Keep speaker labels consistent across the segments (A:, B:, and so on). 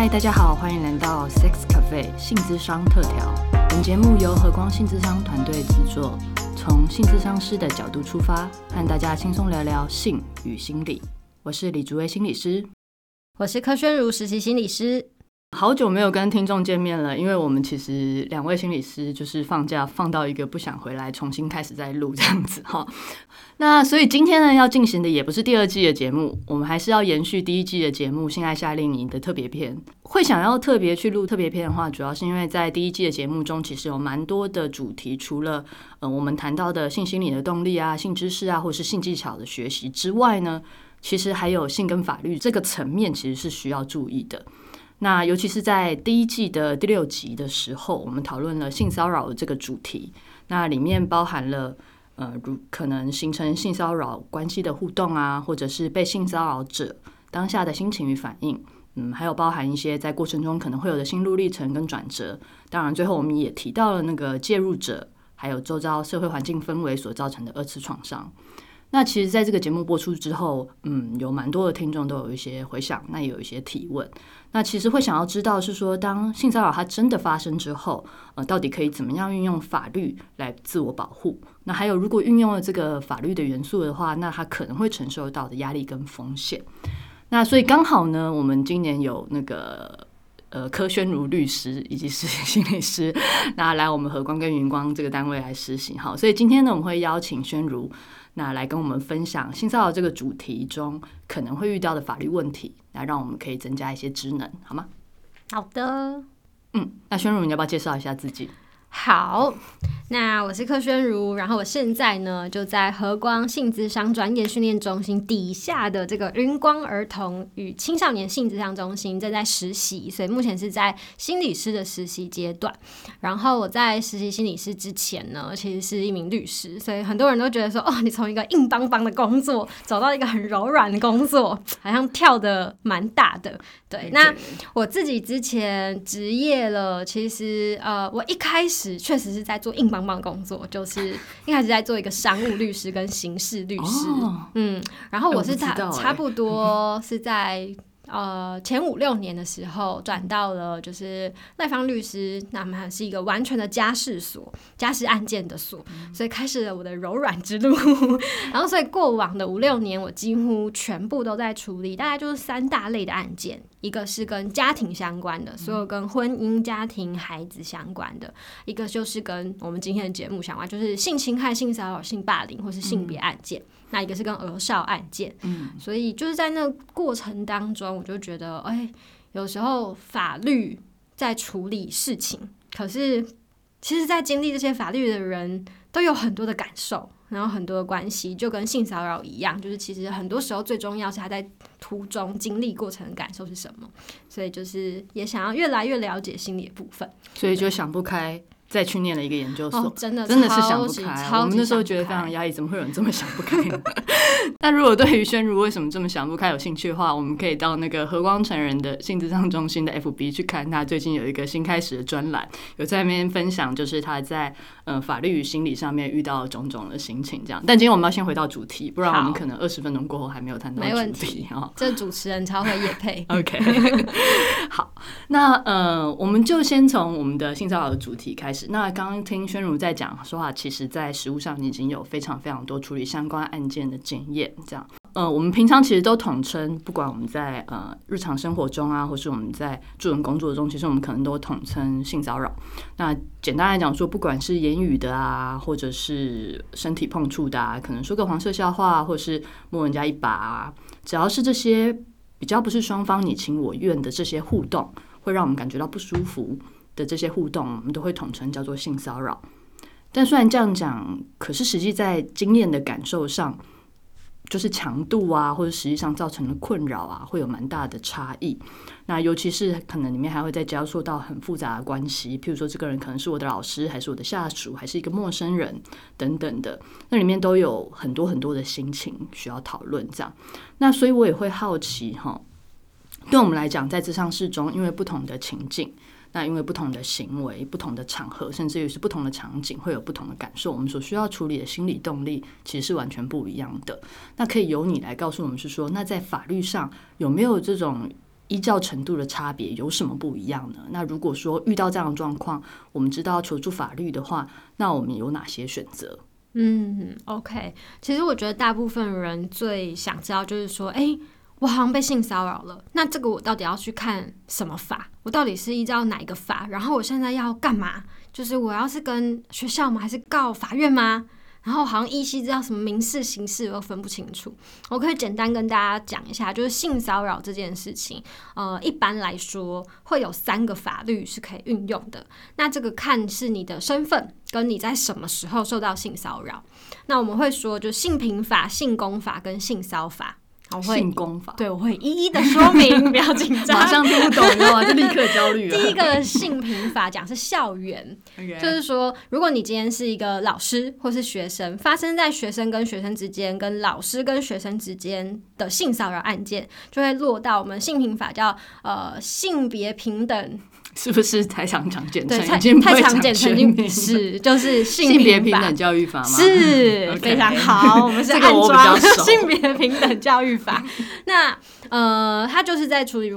A: 嗨，大家好，欢迎来到 Sex Cafe 性智商特调。本节目由和光性智商团队制作，从性智商师的角度出发，和大家轻松聊聊性与心理。我是李竹薇心理师，
B: 我是柯宣如实习心理师。
A: 好久没有跟听众见面了，因为我们其实两位心理师就是放假放到一个不想回来，重新开始再录这样子哈。那所以今天呢要进行的也不是第二季的节目，我们还是要延续第一季的节目《性爱夏令营》的特别篇。会想要特别去录特别篇的话，主要是因为在第一季的节目中，其实有蛮多的主题，除了呃我们谈到的性心理的动力啊、性知识啊，或是性技巧的学习之外呢，其实还有性跟法律这个层面，其实是需要注意的。那尤其是在第一季的第六集的时候，我们讨论了性骚扰这个主题。那里面包含了呃，如可能形成性骚扰关系的互动啊，或者是被性骚扰者当下的心情与反应，嗯，还有包含一些在过程中可能会有的心路历程跟转折。当然，最后我们也提到了那个介入者，还有周遭社会环境氛围所造成的二次创伤。那其实，在这个节目播出之后，嗯，有蛮多的听众都有一些回想，那也有一些提问。那其实会想要知道是说，当性骚扰它真的发生之后，呃，到底可以怎么样运用法律来自我保护？那还有，如果运用了这个法律的元素的话，那他可能会承受到的压力跟风险。那所以刚好呢，我们今年有那个呃柯宣如律师以及实习心理师，那来我们和光跟云光这个单位来实习。好，所以今天呢，我们会邀请宣如。那来跟我们分享性骚扰这个主题中可能会遇到的法律问题，来让我们可以增加一些职能，好吗？
B: 好的，
A: 嗯，那宣如，你要不要介绍一下自己？
B: 好。那我是柯宣如，然后我现在呢就在和光性智商专业训练中心底下的这个云光儿童与青少年性智商中心正在实习，所以目前是在心理师的实习阶段。然后我在实习心理师之前呢，其实是一名律师，所以很多人都觉得说，哦，你从一个硬邦邦的工作走到一个很柔软的工作，好像跳的蛮大的。对，那我自己之前职业了，其实呃，我一开始确实是在做硬邦。邦工作就是一开始在做一个商务律师跟刑事律师，嗯，然后我是差差不多是在。呃，前五六年的时候转到了就是赖方律师，那么是一个完全的家事所，家事案件的所，所以开始了我的柔软之路。然后，所以过往的五六年，我几乎全部都在处理，大概就是三大类的案件：一个是跟家庭相关的，所有跟婚姻、家庭、孩子相关的；一个就是跟我们今天的节目相关，就是性侵害、性骚扰、性霸凌或是性别案件。那一个是跟儿少案件，嗯，所以就是在那过程当中，我就觉得，哎，有时候法律在处理事情，可是其实，在经历这些法律的人都有很多的感受，然后很多的关系，就跟性骚扰一样，就是其实很多时候最重要是他在途中经历过程的感受是什么，所以就是也想要越来越了解心理的部分，
A: 所以就想不开。再去念了一个研究所，
B: 真的
A: 真的是想不开。我们那时候觉得非常压抑，怎么会有人这么想不开？那如果对于宣如为什么这么想不开有兴趣的话，我们可以到那个和光成人的性智商中心的 FB 去看，他最近有一个新开始的专栏，有在那边分享，就是他在嗯法律与心理上面遇到种种的心情这样。但今天我们要先回到主题，不然我们可能二十分钟过后还没有谈到主题
B: 啊。这主持人超会也配
A: OK。好，那呃，我们就先从我们的性骚扰的主题开始。那刚刚听宣如在讲说话，其实，在实务上你已经有非常非常多处理相关案件的经验。这样，呃，我们平常其实都统称，不管我们在呃日常生活中啊，或是我们在助人工作中，其实我们可能都统称性骚扰。那简单来讲说，不管是言语的啊，或者是身体碰触的，啊，可能说个黄色笑话，或是摸人家一把啊，只要是这些比较不是双方你情我愿的这些互动，会让我们感觉到不舒服。的这些互动，我们都会统称叫做性骚扰。但虽然这样讲，可是实际在经验的感受上，就是强度啊，或者实际上造成的困扰啊，会有蛮大的差异。那尤其是可能里面还会再加入到很复杂的关系，譬如说这个人可能是我的老师，还是我的下属，还是一个陌生人等等的，那里面都有很多很多的心情需要讨论。这样，那所以我也会好奇哈，对我们来讲，在智商室中，因为不同的情境。那因为不同的行为、不同的场合，甚至于是不同的场景，会有不同的感受。我们所需要处理的心理动力其实是完全不一样的。那可以由你来告诉我们，是说，那在法律上有没有这种依照程度的差别有什么不一样呢？那如果说遇到这样的状况，我们知道求助法律的话，那我们有哪些选择？
B: 嗯，OK。其实我觉得大部分人最想知道就是说，哎、我好像被性骚扰了，那这个我到底要去看什么法？我到底是依照哪一个法？然后我现在要干嘛？就是我要是跟学校吗？还是告法院吗？然后好像依稀知道什么民事、刑事，又分不清楚。我可以简单跟大家讲一下，就是性骚扰这件事情，呃，一般来说会有三个法律是可以运用的。那这个看是你的身份跟你在什么时候受到性骚扰。那我们会说，就性平法、性工法跟性骚法。我会
A: 性功法，
B: 对，我会一一的说明，不要紧张。
A: 马上听不懂，你知？就立刻焦虑了。
B: 第一个性平法讲是校园，就是说，如果你今天是一个老师或是学生，发生在学生跟学生之间、跟老师跟学生之间的性骚扰案件，就会落到我们性平法叫呃性别平等，
A: 是不是太常讲简称？
B: 对，太
A: 已经
B: 太常简称是就是性
A: 性别
B: 平
A: 等教育法吗？
B: 是非常好，我们是
A: 这个
B: 安装性别平等教育法。那呃，它就是在处理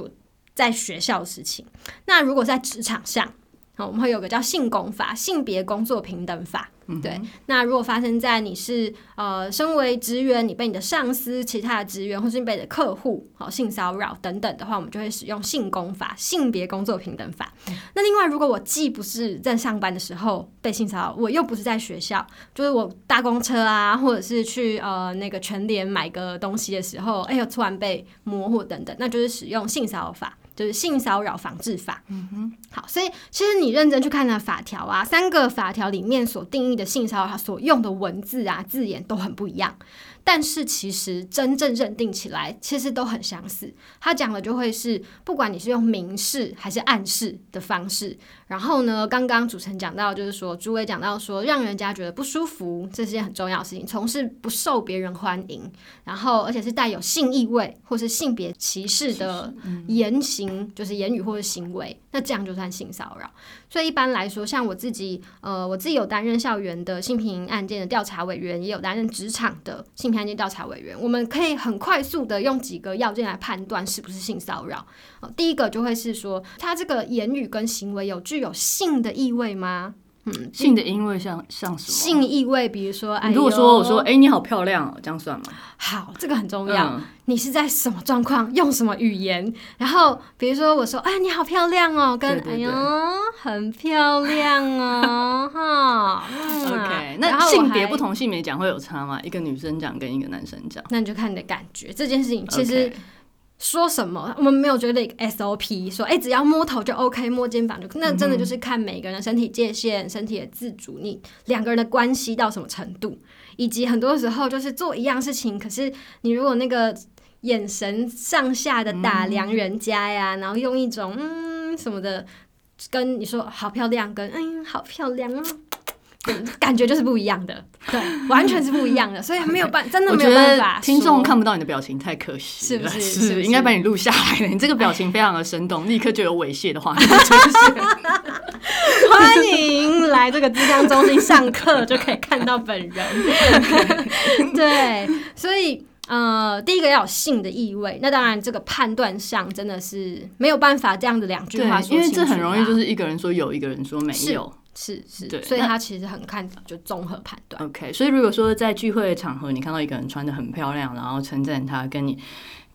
B: 在学校的事情。那如果在职场上，好，我们会有个叫性工法、性别工作平等法。对，那如果发生在你是呃，身为职员，你被你的上司、其他的职员，或是你被你的客户好性骚扰等等的话，我们就会使用性工法、性别工作平等法。那另外，如果我既不是在上班的时候被性骚扰，我又不是在学校，就是我搭公车啊，或者是去呃那个全联买个东西的时候，哎呦突然被模糊等等，那就是使用性骚扰法。就是性骚扰防治法。嗯哼，好，所以其实你认真去看那法条啊，三个法条里面所定义的性骚扰，它所用的文字啊字眼都很不一样。但是其实真正认定起来，其实都很相似。他讲的就会是，不管你是用明示还是暗示的方式，然后呢，刚刚主持人讲到，就是说朱伟讲到说，让人家觉得不舒服，这是件很重要的事情。从事不受别人欢迎，然后而且是带有性意味或是性别歧视的言行，就是言语或者行为，那这样就算性骚扰。所以一般来说，像我自己，呃，我自己有担任校园的性平案件的调查委员，也有担任职场的性平案件调查委员。我们可以很快速的用几个要件来判断是不是性骚扰。第一个就会是说，他这个言语跟行为有具有性的意味吗？嗯，
A: 性的因为像像什么？
B: 性意味，比如说，哎，
A: 如果说我说，哎、你好漂亮哦，这样算吗？
B: 好，这个很重要。
A: 嗯
B: 你是在什么状况，用什么语言？然后比如说我说，哎，你好漂亮哦，跟哎呦，很漂亮哦，哈、嗯
A: OK，那性别不，同性别讲会有差吗？一个女生讲跟一个男生讲，
B: 那你就看你的感觉。这件事情其实说什么，我们没有觉得 SOP 说，哎，只要摸头就 OK，摸肩膀就，那真的就是看每个人的身体界限、身体的自主，你两个人的关系到什么程度，以及很多时候就是做一样事情，可是你如果那个眼神上下的打量人家呀，然后用一种嗯什么的跟你说好漂亮，跟嗯好漂亮啊。嗯感觉就是不一样的，对，完全是不一样的，所以没有办，真的没有办法说。
A: 听众看不到你的表情太可惜了，
B: 是不是是
A: 应该把你录下来的。你这个表情非常的生动，立刻就有猥亵的画面出现。
B: 欢迎来这个智商中心上课，就可以看到本人。对，所以呃，第一个要有性的意味，那当然这个判断上真的是没有办法这样子两句
A: 对
B: 话，说
A: 因为
B: 清楚
A: 这很容易就是一个人说有，一个人说没有。
B: 是是
A: 对，
B: 所以他其实很看就综合判断。
A: OK，所以如果说在聚会的场合，你看到一个人穿的很漂亮，然后称赞他，跟你，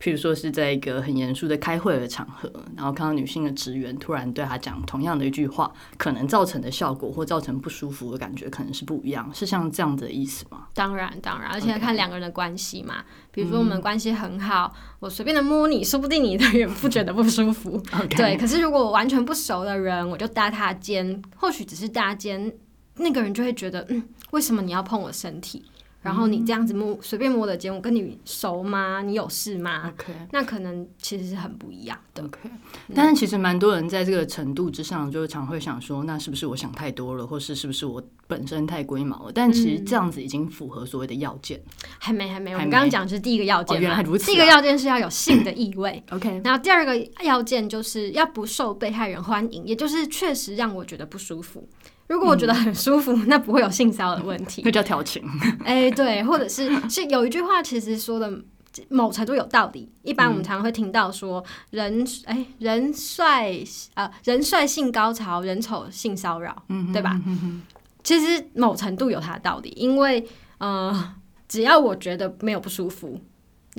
A: 譬如说是在一个很严肃的开会的场合，然后看到女性的职员突然对她讲同样的一句话，可能造成的效果或造成不舒服的感觉可能是不一样，是像这样子的意思吗？
B: 当然，当然，而且
A: OK
B: 看两个人的关系嘛。比如说我们关系很好，我随便的摸你，说不定你的也不觉得不舒服。对，可是如果我完全不熟的人，我就搭他肩，或许只是搭肩，那个人就会觉得，嗯，为什么你要碰我身体？然后你这样子摸，随便摸的肩，我跟你熟吗？你有事吗
A: ？OK。
B: 那可能其实是很不一样的。
A: OK，但是其实蛮多人在这个程度之上，就常会想说，那是不是我想太多了，或是是不是我本身太龟毛了？但其实这样子已经符合所谓的要件。
B: 还没，还没，我们刚刚讲的是第一个要件嘛、
A: 哦原来如此啊
B: 第一个要件是要有性的意味。
A: OK，
B: 然后第二个要件就是要不受被害人欢迎，也就是确实让我觉得不舒服。如果我觉得很舒服，那不会有性骚扰的问题。
A: 那叫调情。
B: 哎、对，或者是 是有一句话其实说的某程度有道理。一般我们常常会听到说人哎、人帅呃人帅性高潮，人丑性骚扰，对吧？其实某程度有它的道理，因为呃，只要我觉得没有不舒服，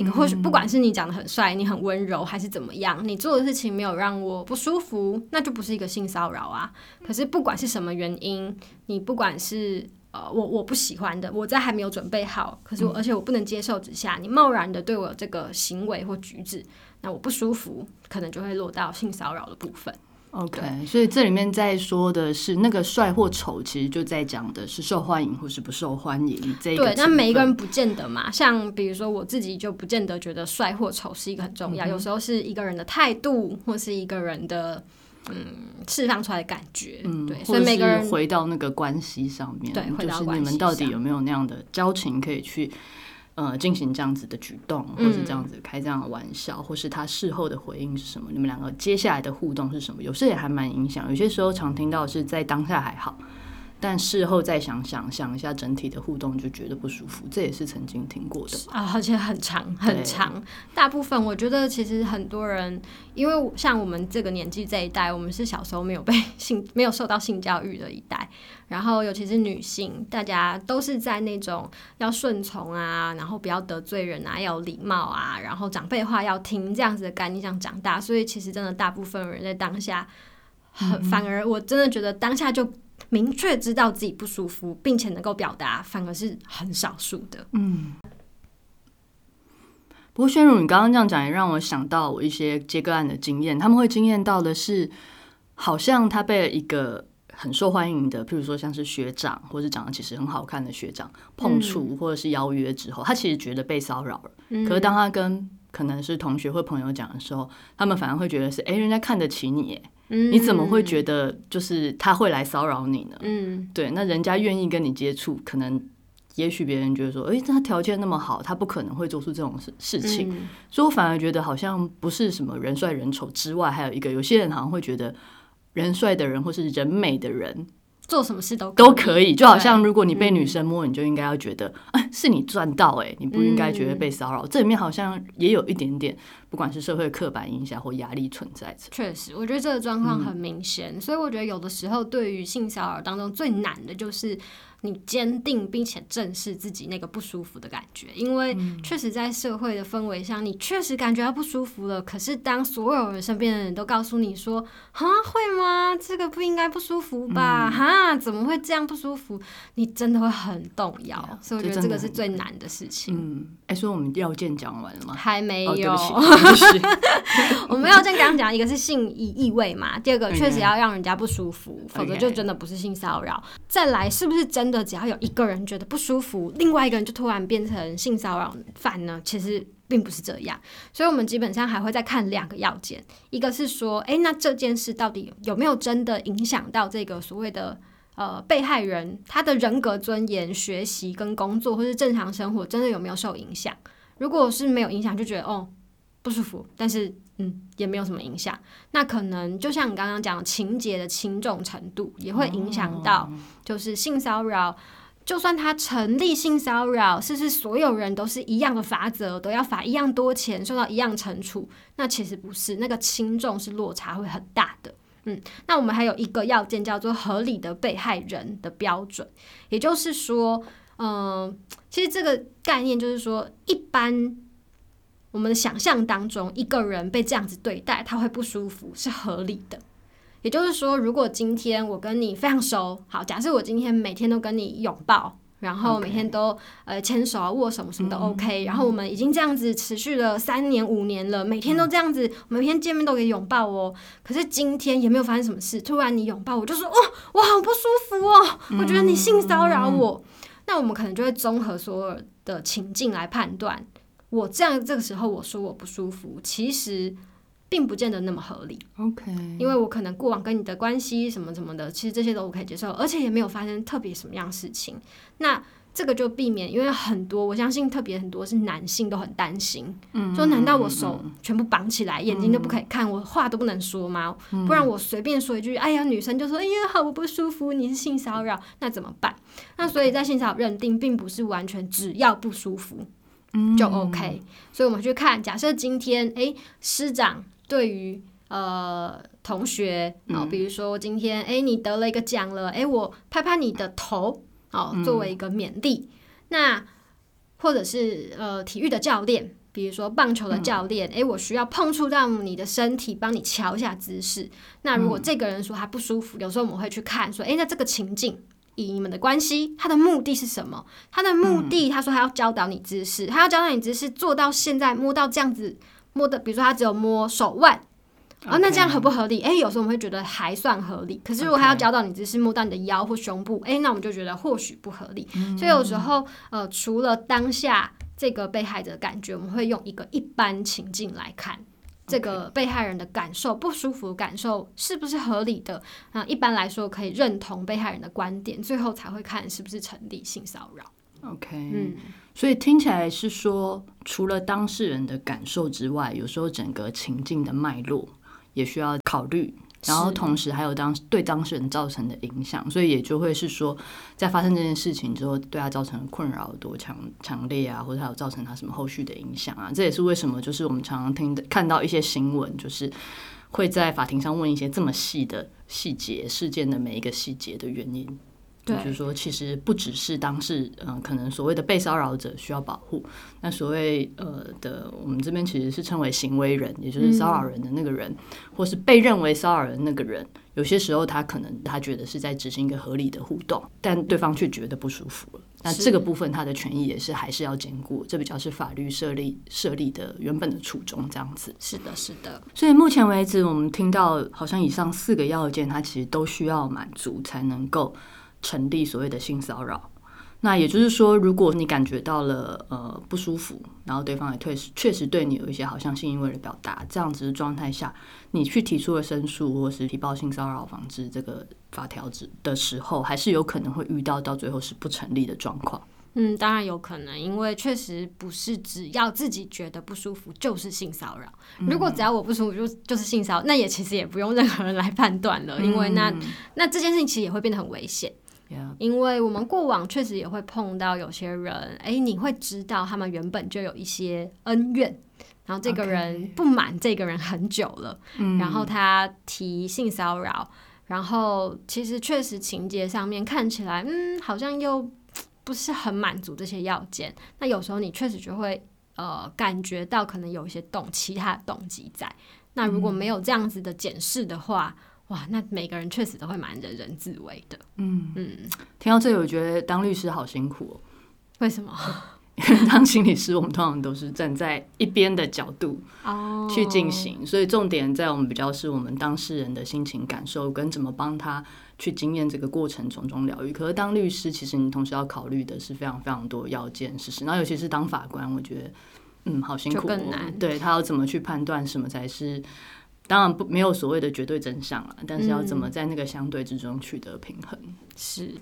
B: 你或许不管是你长得很帅，你很温柔，还是怎么样，你做的事情没有让我不舒服，那就不是一个性骚扰啊。可是不管是什么原因，你不管是呃我我不喜欢的，我在还没有准备好，可是我、而且我不能接受之下，你贸然的对我有这个行为或举止，那我不舒服，可能就会落到性骚扰的部分。
A: OK，所以这里面在说的是那个帅或丑，其实就在讲的是受欢迎或是不受欢迎这一个
B: 对，那每一个人不见得嘛。像比如说我自己就不见得觉得帅或丑是一个很重
A: 嗯
B: 要，有时候是一个人的态度或是一个人的嗯释放出来的感觉。
A: 嗯，
B: 对，所以每个人
A: 回到那个关系上面，
B: 对回
A: 就是你们到底有没有那样的交情可以去呃进行这样子的举动，或是这样
B: 嗯
A: 子开这样的玩笑，或是他事后的回应是什么？你们两个接下来的互动是什么？有时也还蛮影响，有些时候常听到是在当下还好。但事后再想想想一下整体的互动，就觉得不舒服，这也是曾经听过的。
B: 啊，而且很长很长。大部分我觉得其实很多人，因为像我们这个年纪这一代，我们是小时候没有被 性没有受到性教育的一代，然后尤其是女性，大家都是在那种要顺从啊，然后不要得罪人啊，要有礼貌啊，然后长辈话要听这样子的概念上长大，所以其实真的大部分人在当下，很反而我真的觉得当下就。明确知道自己不舒服，并且能够表达，反而是很少数的。
A: 嗯不过，宣如，你刚刚这样讲，也让我想到我一些接个案的经验。他们会经验到的是，好像他被一个很受欢迎的，譬如说像是学长，或是长得其实很好看的学长碰触，或者是邀约之后，他其实觉得被骚扰了。可是当他跟可能是同学或朋友讲的时候，他们反而会觉得是，哎、人家看得起你，哎，你怎么会觉得就是他会来骚扰你呢？
B: 嗯，
A: 对，那人家愿意跟你接触，可能也许别人觉得说，诶，他条件那么好，他不可能会做出这种事事情。
B: 嗯
A: 所以我反而觉得好像不是什么人帅人丑之外，还有一个有些人好像会觉得人帅的人或是人美的人
B: 做什么事都
A: 都可以，就好像如果你被女生摸，你就应该要觉得，啊，是你赚到诶，你不应该觉得被骚扰。这里面好像也有一点点，不管是社会刻板印象或压力存在着。
B: 确实，我觉得这个状况很明显，所以我觉得有的时候对于性骚扰当中最难的就是你坚定并且正视自己那个不舒服的感觉，因为确实在社会的氛围上，你确实感觉到不舒服了。可是当所有人身边的人都告诉你说：“哈，会吗？这个不应该不舒服吧？哈，怎么会这样不舒服？”你真的会很动摇。所以我觉得这个是最难的事情。
A: 嗯，哎、所以我们要件讲完了吗？
B: 还没有，
A: 不
B: 我们要先刚刚讲，一个是性意意味嘛，第二个确实要让人家不舒服，否则就真的不是性骚扰。再来，是不是真的只要有一个人觉得不舒服，另外一个人就突然变成性骚扰犯呢？其实并不是这样，所以我们基本上还会再看两个要件，一个是说，诶，那这件事到底有没有真的影响到这个所谓的。呃，被害人他的人格尊严、学习跟工作，或是正常生活，真的有没有受影响？如果是没有影响，就觉得哦不舒服，但是嗯也没有什么影响。那可能就像你刚刚讲，情节的轻重程度也会影响到，就是性骚扰。就算他成立性骚扰，是不是所有人都是一样的法则，都要罚一样多钱，受到一样惩处？那其实不是，那个轻重是落差会很大的。嗯，那我们还有一个要件叫做合理的被害人的标准，也就是说，嗯、其实这个概念就是说，一般我们的想象当中，一个人被这样子对待，他会不舒服，是合理的。也就是说，如果今天我跟你非常熟，好，假设我今天每天都跟你拥抱，然后每天都呃牵手啊、握手什么都 OK，、然后我们已经这样子持续了三年、五年了，每天都这样子，每天见面都可以拥抱哦。可是今天也没有发生什么事，突然你拥抱我，就说哦，我好不舒服哦，我觉得你性骚扰我。那我们可能就会综合所有的情境来判断，我这样这个时候我说我不舒服，其实并不见得那么合理。
A: OK，
B: 因为我可能过往跟你的关系什么什么的，其实这些都我可以接受，而且也没有发生特别什么样的事情。那这个就避免，因为很多我相信特别很多是男性都很担心，
A: 嗯
B: 说难道我手全部绑起来，眼睛都不可以看，我话都不能说吗？不然我随便说一句，哎呀，女生就说，哎呀，好我不舒服，你是性骚扰，那怎么办？那所以在性骚扰认定并不是完全只要不舒服，就 OK。所以我们去看，假设今天诶师长对于呃同学哦，比如说今天诶你得了一个奖了，诶我拍拍你的头哦，作为一个勉励。那或者是呃体育的教练。比如说棒球的教练，诶，我需要碰触到你的身体，帮你调一下姿势。那如果这个人说他不舒服，有时候我们会去看，说，诶，那这个情境以你们的关系，他的目的是什么？他的目的，他说他要教导你知识，他要教导你知识，做到现在摸到这样子摸的，比如说他只有摸手腕，啊，那这样合不合理？诶，有时候我们会觉得还算合理。可是如果他要教导你知识，摸到你的腰或胸部，诶，那我们就觉得或许不合理。所以有时候，呃，除了当下。这个被害者的感觉，我们会用一个一般情境来看，这个被害人的感受不舒服感受是不是合理的？那，一般来说可以认同被害人的观点，最后才会看是不是成立性骚扰。
A: OK，嗯，所以听起来是说，除了当事人的感受之外，有时候整个情境的脉络也需要考虑。然后同时还有当对当事人造成的影响，所以也就会是说，在发生这件事情之后，对他造成的困扰有多强强烈啊，或者还有造成他什么后续的影响啊？这也是为什么就是我们常常听看到一些新闻，就是会在法庭上问一些这么细的细节事件的每一个细节的原因。就是说，其实不只是当事，嗯，可能所谓的被骚扰者需要保护，那所谓呃的，我们这边其实是称为行为人，也就是骚扰人的那个人，或是被认为骚扰人那个人，有些时候他可能他觉得是在执行一个合理的互动，但对方却觉得不舒服了。那这个部分他的权益也是还是要兼顾，这比较是法律设立设立的原本的初衷这样子。
B: 是的，是的。
A: 所以目前为止，我们听到好像以上四个要件，它其实都需要满足才能够。成立所谓的性骚扰，那也就是说，如果你感觉到了呃不舒服，然后对方也退确实对你有一些好像性意味的表达，这样子的状态下，你去提出了申诉或是提报性骚扰防治这个法条子的时候，还是有可能会遇到到最后是不成立的状况。
B: 嗯，当然有可能，因为确实不是只要自己觉得不舒服就是性骚扰。如果只要我不舒服就就是性骚扰，那也其实也不用任何人来判断了，因为那那这件事情其实也会变得很危险。因为我们过往确实也会碰到有些人，哎，你会知道他们原本就有一些恩怨，然后这个人不满这个人很久了，然后他提性骚扰，然后其实确实情节上面看起来，嗯，好像又不是很满足这些要件，那有时候你确实就会呃感觉到可能有一些动其他的动机在，那如果没有这样子的检视的话。哇，那每个人确实都会蛮人人自危的。嗯
A: 嗯，听到这里，我觉得当律师好辛苦哦。
B: 为什么？
A: 因为当心理师，我们通常都是站在一边的角度哦去进行，所以重点在我们比较是我们当事人的心情感受跟怎么帮他去经验这个过程从中疗愈。可是当律师，其实你同时要考虑的是非常非常多要件事实，那尤其是当法官，我觉得嗯好辛苦，
B: 更难。
A: 对他要怎么去判断什么才是？当然不没有所谓的绝对真相了，但是要怎么在那个相对之中取得平衡？
B: 是，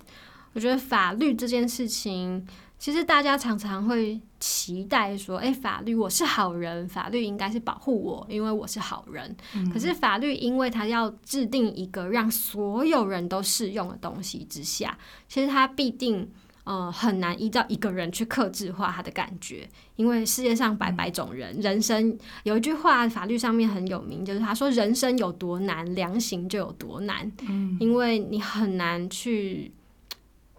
B: 我觉得法律这件事情，其实大家常常会期待说，哎，法律我是好人，法律应该是保护我，因为我是好人。可是法律因为它要制定一个让所有人都适用的东西之下，其实它必定。呃，很难依照一个人去克制化他的感觉，因为世界上百百种人，人生有一句话，法律上面很有名，就是他说人生有多难，量刑就有多难。嗯，因为你很难去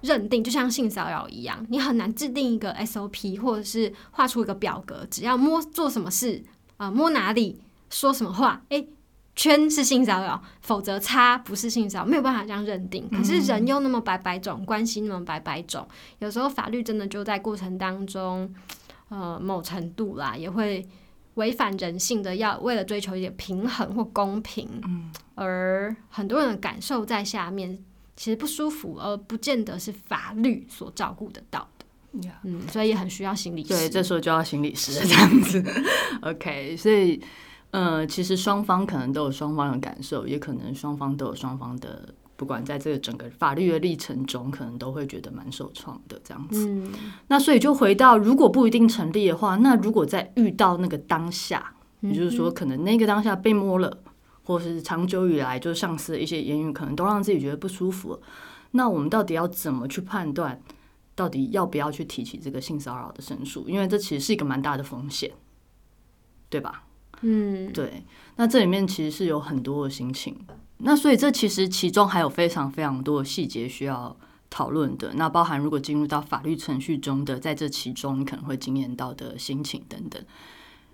B: 认定，就像性骚扰一样，你很难制定一个 SOP，或者是画出一个表格，只要摸做什么事啊，摸哪里，说什么话，哎。圈是性骚扰，否则叉不是性骚扰，没有办法这样认定。可是人又那么百百种，关系那么百百种，有时候法律真的就在过程当中，呃，某程度啦，也会违反人性的，要为了追求一点平衡或公平，而很多人的感受在下面，其实不舒服，而不见得是法律所照顾得到的。嗯，所以也很需要心理师。
A: 对，这时候就要心理师这样子。OK，所以。呃，其实双方可能都有双方的感受，也可能双方都有双方的，不管在这个整个法律的历程中，可能都会觉得蛮受创的这样子。那所以就回到，如果不一定成立的话，那如果在遇到那个当下，也就是说，可能那个当下被摸了，或是长久以来就是上司的一些言语，可能都让自己觉得不舒服，那我们到底要怎么去判断到底要不要去提起这个性骚扰的申诉？因为这其实是一个蛮大的风险，对吧？
B: 嗯，
A: 对。那这里面其实是有很多的心情，那所以这其实其中还有非常非常多的细节需要讨论的。那包含如果进入到法律程序中的，在这其中你可能会经验到的心情等等。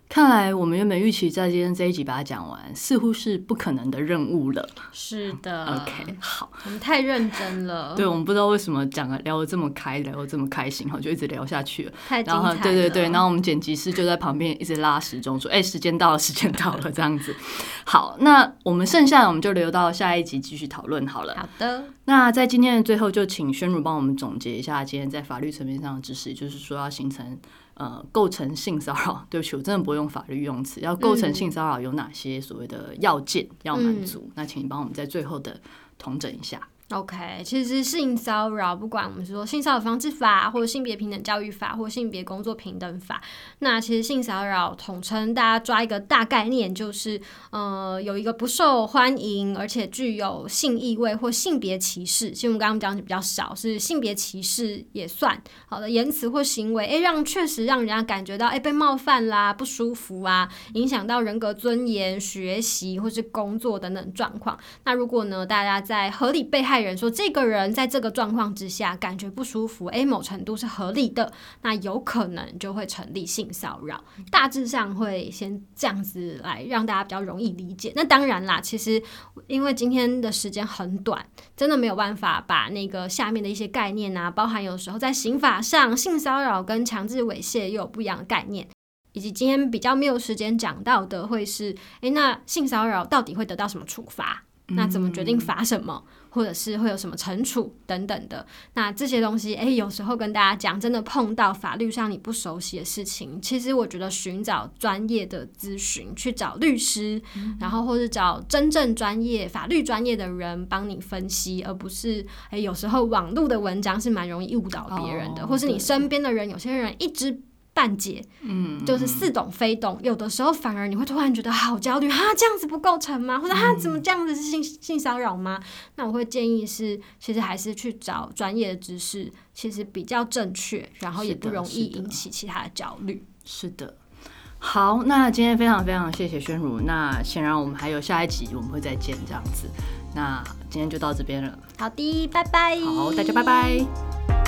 A: 看来我们原本预期在今天这一集把它讲完，似乎是不可能的任务了。
B: 是的。
A: OK，好，
B: 我们太认真了，
A: 对我们不知道为什么讲了聊得这么开，聊得这么开心，哈，就一直聊下去了。
B: 太精彩了。
A: 对对对，然后我们剪辑师就在旁边一直拉时钟，说：“哎、时间到了，时间到了。”这样子。好，那我们剩下的我们就留到下一集继续讨论好了。
B: 好的，
A: 那在今天的最后，就请宣如帮我们总结一下今天在法律层面上的知识，也就是说要形成呃构成性骚扰。对不起，我真的不会用法律用词，要构成性骚扰有哪些所谓的要件要满足？那请你帮我们在最后的统整一下。
B: OK，其实性骚扰，不管我们是说性骚扰防治法，或者性别平等教育法，或性别工作平等法，那其实性骚扰统称大家抓一个大概念，就是呃有一个不受欢迎，而且具有性意味或性别歧视。其实我们刚刚讲的比较少，是性别歧视也算好的言辞或行为，诶，让确实让人家感觉到诶被冒犯啦、不舒服啊，影响到人格尊严、学习或是工作等等状况。那如果呢，大家在合理被害人说这个人在这个状况之下感觉不舒服，诶，某程度是合理的，那有可能就会成立性骚扰。大致上会先这样子来让大家比较容易理解。那当然啦，其实因为今天的时间很短，真的没有办法把那个下面的一些概念啊，包含有时候在刑法上性骚扰跟强制猥亵又有不一样的概念。以及今天比较没有时间讲到的，会是诶，那性骚扰到底会得到什么处罚？那怎么决定罚什么，或者是会有什么惩处等等的？那这些东西，诶，有时候跟大家讲，真的碰到法律上你不熟悉的事情，其实我觉得寻找专业的咨询，去找律师，然后或者找真正专业法律专业的人帮你分析，而不是诶，有时候网络的文章是蛮容易误导别人的，
A: 哦
B: 或是你身边的人，有些人一知半解，
A: 嗯，
B: 就是似懂非懂，有的时候反而你会突然觉得好焦虑，哈，这样子不构成吗？或者哈，怎么这样子是性性骚扰吗？那我会建议是，其实还是去找专业的知识，其实比较正确，然后也不容易引起其他的焦虑。
A: 是的。好，那今天非常非常谢谢宣如。那显然我们还有下一集，我们会再见这样子。那今天就到这边了。
B: 好的，拜拜。
A: 好，大家拜拜。